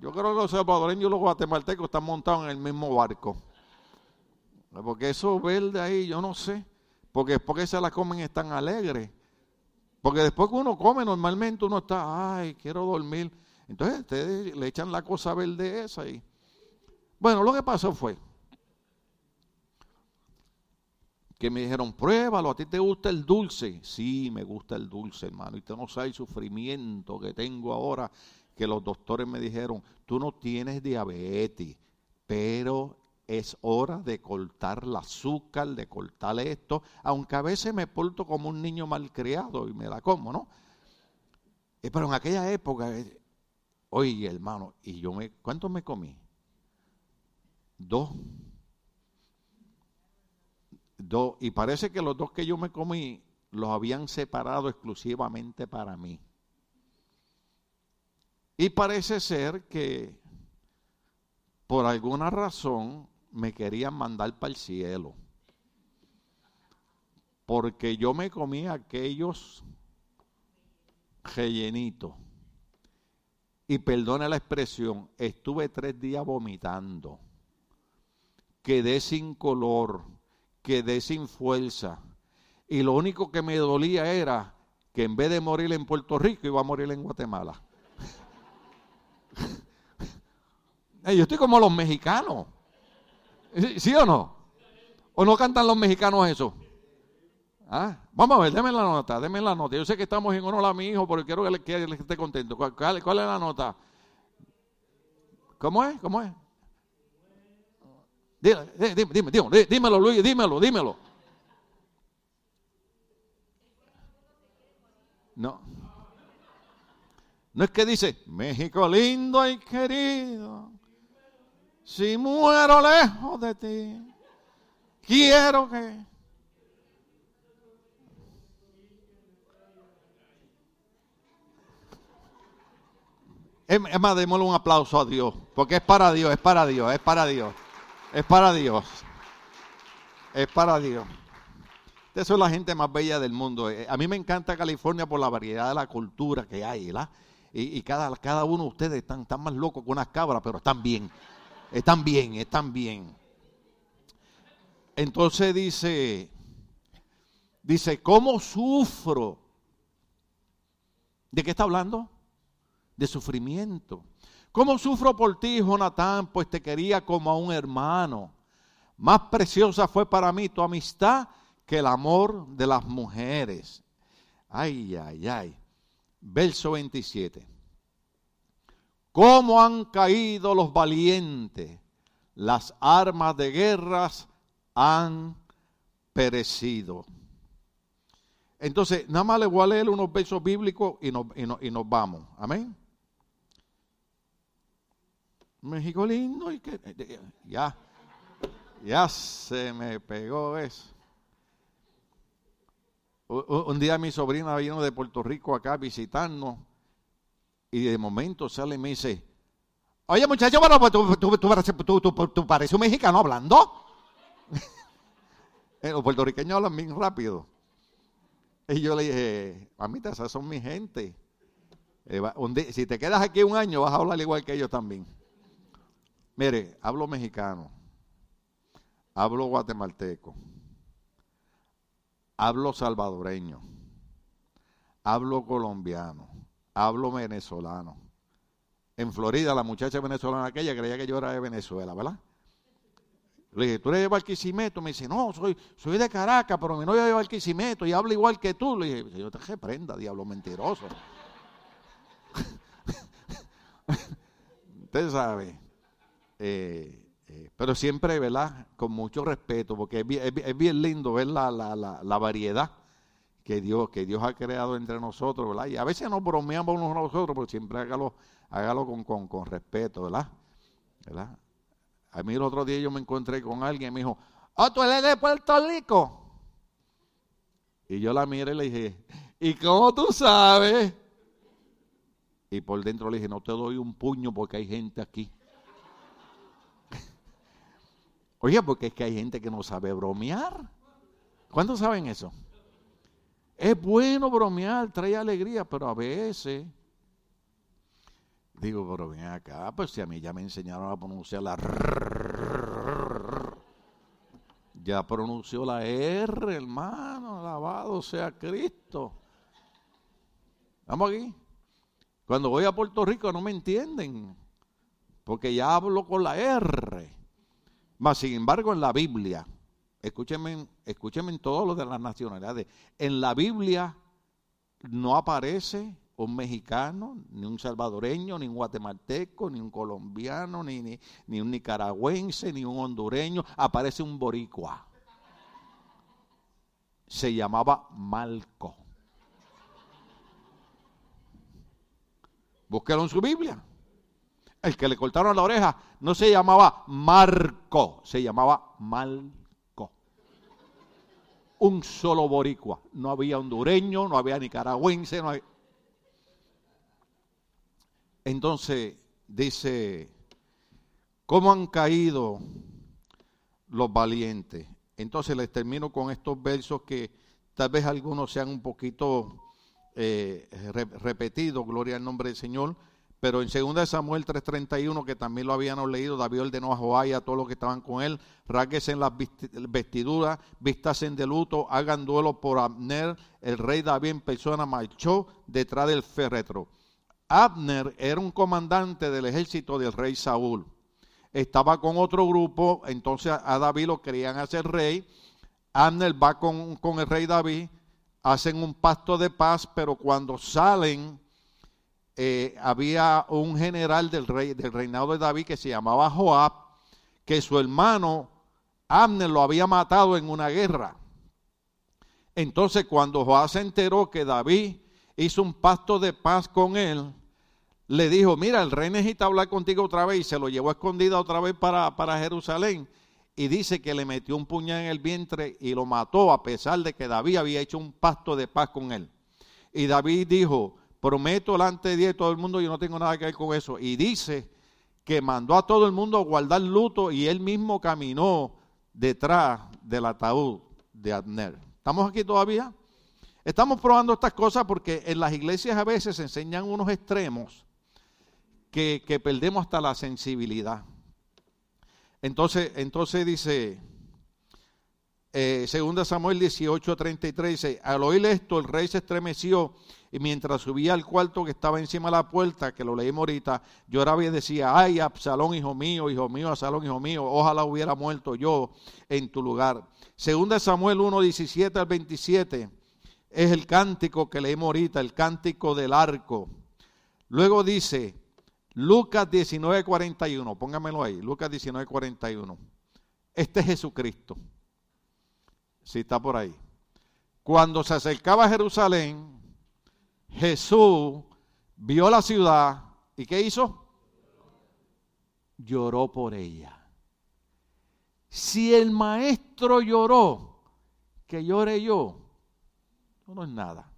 Yo creo que los salvadoreños y los guatemaltecos están montados en el mismo barco. Porque eso verde ahí, yo no sé. Porque después que se la comen están alegres. Porque después que uno come, normalmente uno está, ay, quiero dormir. Entonces ustedes le echan la cosa verde esa y... Bueno, lo que pasó fue que me dijeron, pruébalo, a ti te gusta el dulce. Sí, me gusta el dulce, hermano. Y tú no sabes el sufrimiento que tengo ahora, que los doctores me dijeron, tú no tienes diabetes, pero es hora de cortar el azúcar, de cortar esto, aunque a veces me porto como un niño malcriado y me la como, ¿no? Eh, pero en aquella época eh, Oye, hermano, y yo me, ¿cuántos me comí? Dos. Dos. Y parece que los dos que yo me comí los habían separado exclusivamente para mí. Y parece ser que por alguna razón me querían mandar para el cielo. Porque yo me comí aquellos rellenitos y perdona la expresión, estuve tres días vomitando, quedé sin color, quedé sin fuerza, y lo único que me dolía era que en vez de morir en Puerto Rico iba a morir en Guatemala. Yo estoy como los mexicanos. ¿Sí o no? ¿O no cantan los mexicanos eso? ¿Ah? Vamos a ver, déme la nota, déme la nota. Yo sé que estamos en honor a mi hijo, pero quiero que le, esté contento. ¿Cuál, es la nota? ¿Cómo es? ¿Cómo es? dímelo, dímelo, Luis, dímelo, dímelo. No. No es que dice, México lindo y querido, si muero lejos de ti, quiero que... Es más, démosle un aplauso a Dios, porque es para Dios, es para Dios, es para Dios, es para Dios, es para Dios. Esa es la gente más bella del mundo. Eh, a mí me encanta California por la variedad de la cultura que hay, ¿verdad? Y, cada, cada uno de ustedes están, están más locos que unas cabras, pero están bien, están bien, están bien. Entonces dice, dice, ¿cómo sufro? ¿De qué está hablando? De sufrimiento. ¿Cómo sufro por ti, Jonatán? Pues te quería como a un hermano. Más preciosa fue para mí tu amistad que el amor de las mujeres. Ay, ay, ay. Verso 27. ¿Cómo han caído los valientes? Las armas de guerras han perecido. Entonces, nada más le voy a leer unos versos bíblicos y nos, y nos vamos. Amén. México lindo y que ya, ya se me pegó eso. Un día mi sobrina vino de Puerto Rico acá a visitarnos y de momento sale y me dice, oye muchacho, pero pues tú, pareces un mexicano hablando. Los puertorriqueños hablan bien rápido. Y yo le dije, mamita, esas son mi gente. Eh, si te quedas aquí un año vas a hablar igual que ellos también. Mire, hablo mexicano, hablo guatemalteco, hablo salvadoreño, hablo colombiano, hablo venezolano. En Florida, la muchacha venezolana aquella creía que yo era de Venezuela, ¿verdad? Le dije, ¿tú eres de Barquisimeto? Me dice, no, soy, de Caracas, pero mi novia es de Barquisimeto y habla igual que tú. Le dije, yo te reprenda, diablo mentiroso. Usted sabe. Eh, eh, pero siempre, ¿verdad? Con mucho respeto, porque es bien, lindo ver la, la, variedad que Dios, que Dios ha creado entre nosotros, ¿verdad? Y a veces nos bromeamos unos a nosotros, pero siempre hágalo, hágalo con, con, respeto, ¿verdad? ¿verdad? A mí el otro día yo me encontré con alguien y me dijo, oh, tú eres de Puerto Rico. Y yo la miré y le dije, ¿y cómo tú sabes? Y por dentro le dije, no te doy un puño porque hay gente aquí. Oye, porque es que hay gente que no sabe bromear. ¿Cuántos saben eso? Es bueno bromear, trae alegría, pero a veces digo, pero ven acá, pues si a mí ya me enseñaron a pronunciar la ya pronunció la R, hermano, alabado sea Cristo. Vamos aquí. Cuando voy a Puerto Rico no me entienden, porque ya hablo con la R. Mas, sin embargo, en la Biblia, escúchenme, escúchenme en todo lo de las nacionalidades, en la Biblia no aparece un mexicano, ni un salvadoreño, ni un guatemalteco, ni un colombiano, ni, ni, ni un nicaragüense, ni un hondureño, aparece un boricua. Se llamaba Malco. Búsquelo en su Biblia el que le cortaron la oreja, no se llamaba Marco, se llamaba Malco. Un solo boricua. No había hondureño, no había nicaragüense, no había... Entonces dice, ¿cómo han caído los valientes? Entonces les termino con estos versos que tal vez algunos sean un poquito eh, repetidos, gloria al nombre del Señor pero en 2 Samuel 3:31, que también lo habían leído, David ordenó a Joá y a todos los que estaban con él, en las vestiduras, vistasen de luto, hagan duelo por Abner, el rey David en persona marchó detrás del féretro. Abner era un comandante del ejército del rey Saúl. Estaba con otro grupo, entonces a David lo querían hacer rey. Abner va con, con el rey David, hacen un pacto de paz, pero cuando salen eh, había un general del, rey, del reinado de David que se llamaba Joab, que su hermano Abner lo había matado en una guerra. Entonces cuando Joab se enteró que David hizo un pacto de paz con él, le dijo, mira, el rey necesita hablar contigo otra vez y se lo llevó escondida otra vez para, para Jerusalén. Y dice que le metió un puñal en el vientre y lo mató a pesar de que David había hecho un pacto de paz con él. Y David dijo, prometo delante de Dios y todo el mundo, yo no tengo nada que ver con eso. Y dice que mandó a todo el mundo a guardar luto y él mismo caminó detrás del ataúd de Abner. ¿Estamos aquí todavía? Estamos probando estas cosas porque en las iglesias a veces se enseñan unos extremos que, perdemos hasta la sensibilidad. Entonces, entonces dice, eh, segunda Samuel 18, 33, dice, al oír esto el rey se estremeció y mientras subía al cuarto que estaba encima de la puerta, que lo leímos ahorita, lloraba y decía, ay, Absalón, hijo mío, hijo mío, Absalón, hijo mío, ojalá hubiera muerto yo en tu lugar. Segunda Samuel 1, 17 al 27 es el cántico que leímos ahorita, el cántico del arco. Luego dice, Lucas 19, 41, póngamelo ahí, Lucas 19, 41. Este es Jesucristo. Si está por ahí. Cuando se acercaba a Jerusalén, Jesús vio la ciudad y ¿qué hizo? Lloró por ella. Si el maestro lloró, que llore yo, no es nada.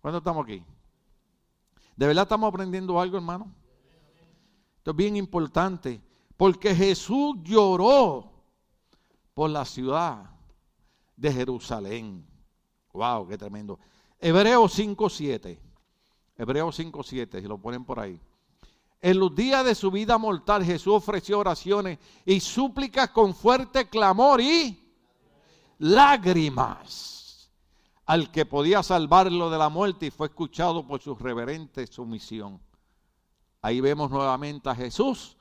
¿Cuándo estamos aquí? ¿De verdad estamos aprendiendo algo, hermano? Esto es bien importante, porque Jesús lloró por la ciudad de Jerusalén. Wow, qué tremendo. Hebreos 5:7. Hebreos 5:7, si lo ponen por ahí. En los días de su vida mortal Jesús ofreció oraciones y súplicas con fuerte clamor y lágrimas al que podía salvarlo de la muerte y fue escuchado por su reverente sumisión. Ahí vemos nuevamente a Jesús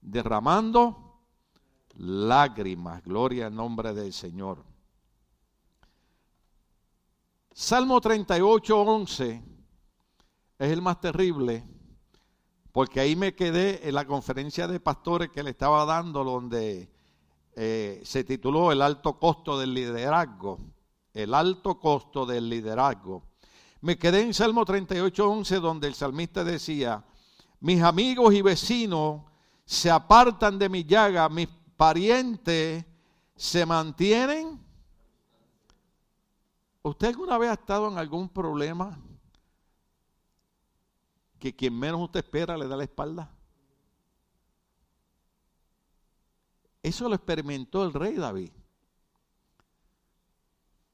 derramando lágrimas. Gloria al nombre del Señor. Salmo 38, 11 es el más terrible porque ahí me quedé en la conferencia de pastores que le estaba dando, donde eh, se tituló El alto costo del liderazgo. El alto costo del liderazgo. Me quedé en Salmo 38, 11, donde el salmista decía, mis amigos y vecinos se apartan de mi llaga, mis parientes se mantienen. ¿Usted alguna vez ha estado en algún problema que quien menos usted espera le da la espalda? Eso lo experimentó el rey David.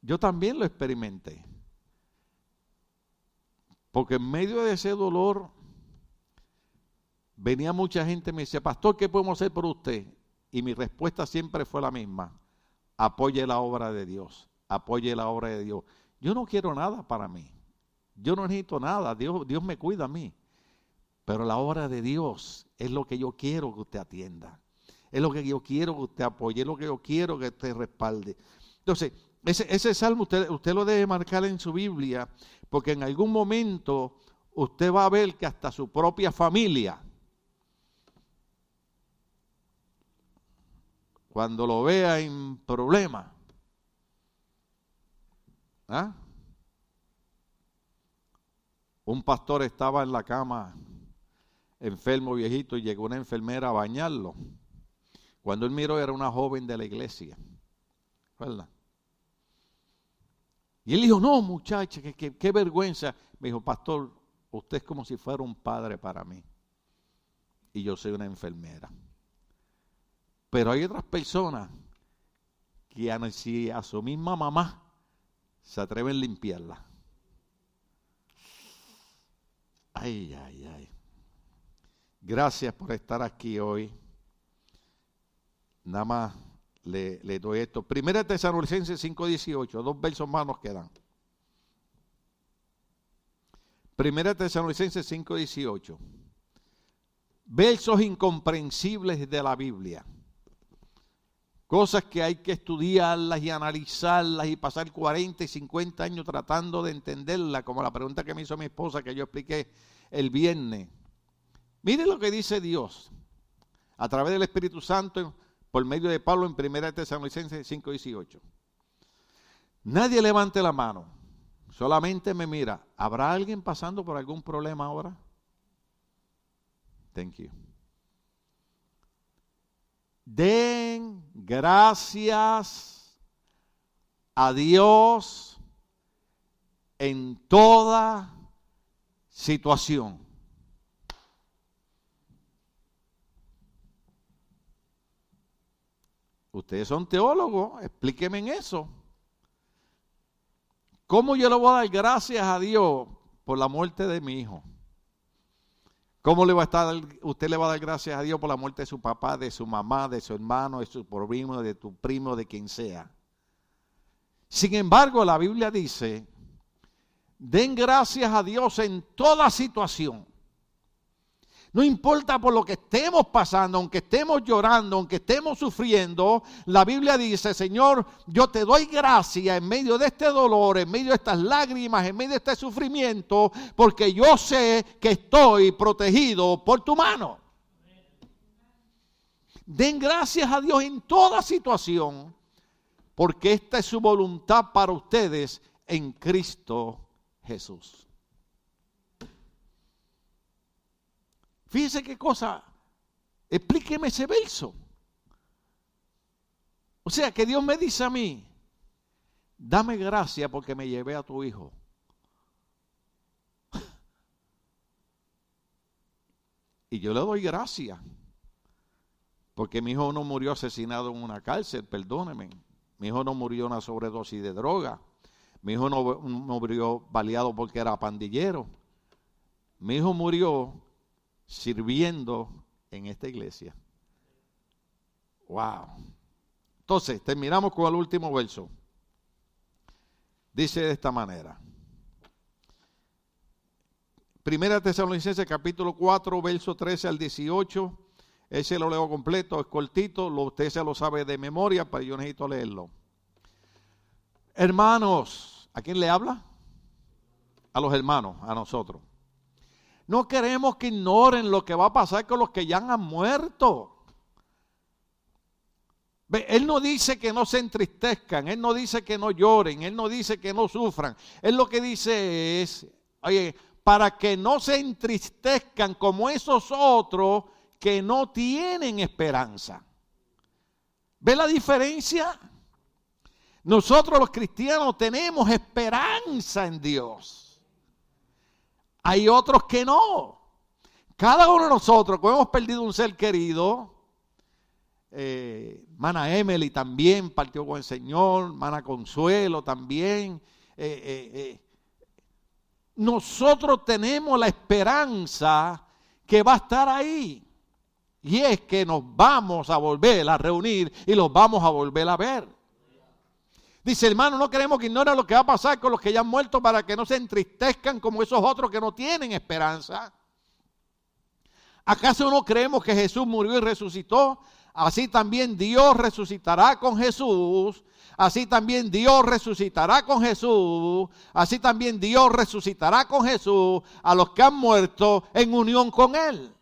Yo también lo experimenté. Porque en medio de ese dolor venía mucha gente y me decía, pastor, ¿qué podemos hacer por usted? Y mi respuesta siempre fue la misma. Apoye la obra de Dios. Apoye la obra de Dios. Yo no quiero nada para mí. Yo no necesito nada, Dios, Dios me cuida a mí. Pero la obra de Dios es lo que yo quiero que usted atienda. Es lo que yo quiero que usted apoye, es lo que yo quiero que usted respalde. Entonces, ese, ese salmo usted, usted lo debe marcar en su Biblia, porque en algún momento usted va a ver que hasta su propia familia, cuando lo vea en problemas, ¿ah? Un pastor estaba en la cama enfermo viejito y llegó una enfermera a bañarlo. Cuando él miró era una joven de la iglesia. ¿Verdad? Y él dijo, no muchacha, qué, vergüenza. Me dijo, pastor, usted es como si fuera un padre para mí. Y yo soy una enfermera. Pero hay otras personas que a su misma mamá se atreven a limpiarla. Ay, ay, ay. Gracias por estar aquí hoy. Nada más le, doy esto. Primera Tesalonicenses 5.18, dos versos más nos quedan. Primera Tesalonicenses 5.18. Versos incomprensibles de la Biblia. Cosas que hay que estudiarlas y analizarlas y pasar 40 y 50 años tratando de entenderlas, como la pregunta que me hizo mi esposa que yo expliqué el viernes. Mire lo que dice Dios a través del Espíritu Santo por medio de Pablo en 1 Tesalonicenses 5, 18. Nadie levante la mano, solamente me mira. ¿Habrá alguien pasando por algún problema ahora? Thank you. Den gracias a Dios en toda situación. Ustedes son teólogos, explíquenme en eso. ¿Cómo yo le voy a dar gracias a Dios por la muerte de mi hijo? ¿Cómo le va a estar, usted le va a dar gracias a Dios por la muerte de su papá, de su mamá, de su hermano, de su primo, de tu primo, de quien sea? Sin embargo, la Biblia dice, den gracias a Dios en toda situación. No importa por lo que estemos pasando, aunque estemos llorando, aunque estemos sufriendo, la Biblia dice, Señor, yo te doy gracia en medio de este dolor, en medio de estas lágrimas, en medio de este sufrimiento, porque yo sé que estoy protegido por tu mano. Den gracias a Dios en toda situación, porque esta es su voluntad para ustedes en Cristo Jesús. Fíjense qué cosa. Explíqueme ese verso. O sea, que Dios me dice a mí, dame gracia porque me llevé a tu hijo. Y yo le doy gracia. Porque mi hijo no murió asesinado en una cárcel, perdóneme. Mi hijo no murió en una sobredosis de droga. Mi hijo no murió baleado porque era pandillero. Mi hijo murió sirviendo en esta iglesia. Wow. Entonces, terminamos con el último verso. Dice de esta manera. Primera Tesalonicenses capítulo 4, verso 13 al 18. Ese lo leo completo, es cortito, usted se lo sabe de memoria, pero yo necesito leerlo. Hermanos, ¿a quién le habla? A los hermanos, a nosotros. No queremos que ignoren lo que va a pasar con los que ya han muerto. Él no dice que no se entristezcan, Él no dice que no lloren, Él no dice que no sufran. Él lo que dice es, oye, para que no se entristezcan como esos otros que no tienen esperanza. ¿Ve la diferencia? Nosotros los cristianos tenemos esperanza en Dios. Hay otros que no. Cada uno de nosotros, como hemos perdido un ser querido, eh, Mana Emily también partió con el Señor, Mana Consuelo también. Eh, eh, nosotros tenemos la esperanza que va a estar ahí. Y es que nos vamos a volver a reunir y los vamos a volver a ver. Dice, hermano, no queremos que ignoren lo que va a pasar con los que ya han muerto para que no se entristezcan como esos otros que no tienen esperanza. ¿Acaso no creemos que Jesús murió y resucitó? Así también Dios resucitará con Jesús. Así también Dios resucitará con Jesús. Así también Dios resucitará con Jesús a los que han muerto en unión con Él.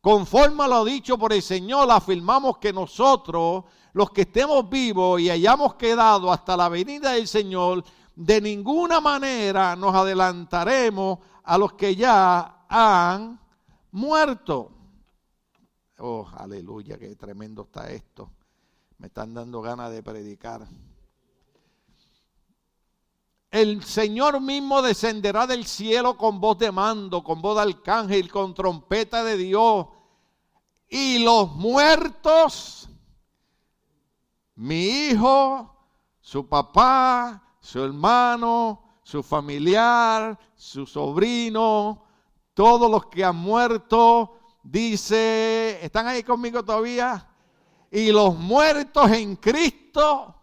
Conforme a lo dicho por el Señor, afirmamos que nosotros los que estemos vivos y hayamos quedado hasta la venida del Señor, de ninguna manera nos adelantaremos a los que ya han muerto. Oh, aleluya, qué tremendo está esto. Me están dando ganas de predicar. El Señor mismo descenderá del cielo con voz de mando, con voz de arcángel, con trompeta de Dios. Y los muertos mi hijo, su papá, su hermano, su familiar, su sobrino, todos los que han muerto, dice, ¿están ahí conmigo todavía? Y los muertos en Cristo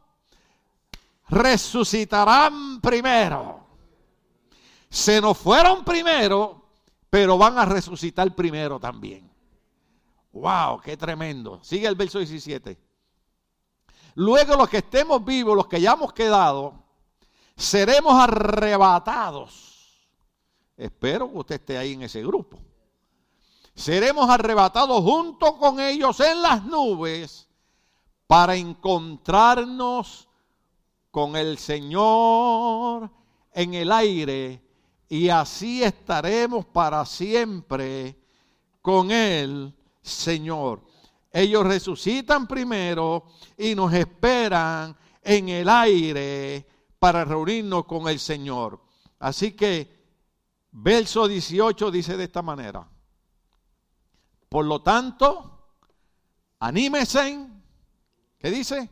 resucitarán primero. Se nos fueron primero, pero van a resucitar primero también. ¡Wow! ¡Qué tremendo! Sigue el verso 17. Luego los que estemos vivos, los que hayamos quedado, seremos arrebatados. Espero que usted esté ahí en ese grupo. seremos arrebatados junto con ellos en las nubes para encontrarnos con el Señor en el aire y así estaremos para siempre con el Señor. Ellos resucitan primero y nos esperan en el aire para reunirnos con el Señor. Así que verso 18 dice de esta manera. Por lo tanto, anímese. ¿Qué dice?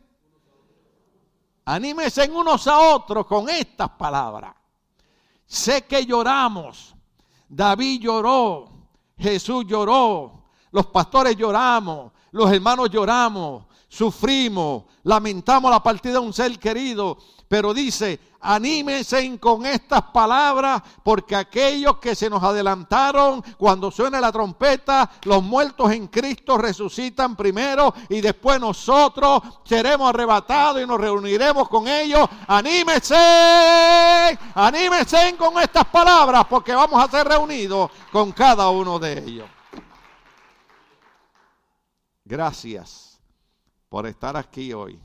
Anímese unos a otros con estas palabras. Sé que lloramos. David lloró. Jesús lloró. Los pastores lloramos. Los hermanos lloramos. Sufrimos. Lamentamos la partida de un ser querido. Pero dice, anímense con estas palabras, porque aquellos que se nos adelantaron, cuando suene la trompeta, los muertos en Cristo resucitan primero y después nosotros seremos arrebatados y nos reuniremos con ellos. Anímense, anímense con estas palabras, porque vamos a ser reunidos con cada uno de ellos. Gracias por estar aquí hoy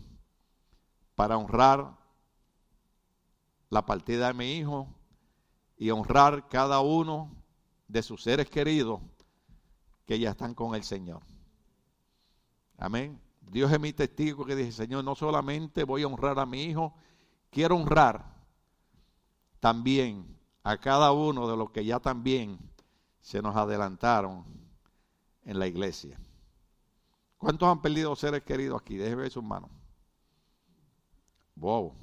para honrar la partida de mi hijo y honrar cada uno de sus seres queridos que ya están con el Señor. Amén. Dios es mi testigo que dice, Señor, no solamente voy a honrar a mi hijo, quiero honrar también a cada uno de los que ya también se nos adelantaron en la iglesia. ¿Cuántos han perdido seres queridos aquí? Déjeme ver sus manos. Wow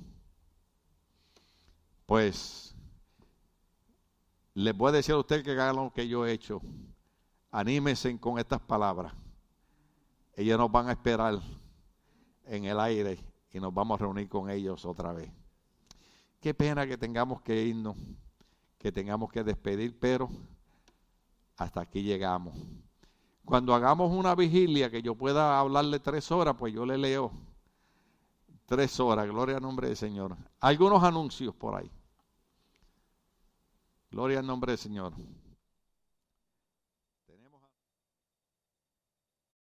pues les voy a decir a usted que hagan lo que yo he hecho. Anímense con estas palabras. Ellos nos van a esperar en el aire y nos vamos a reunir con ellos otra vez. Qué pena que tengamos que irnos, que tengamos que despedir, pero hasta aquí llegamos. Cuando hagamos una vigilia que yo pueda hablarle tres horas, pues yo le leo Tres horas, gloria al nombre del Señor. Algunos anuncios por ahí. Gloria al nombre del Señor.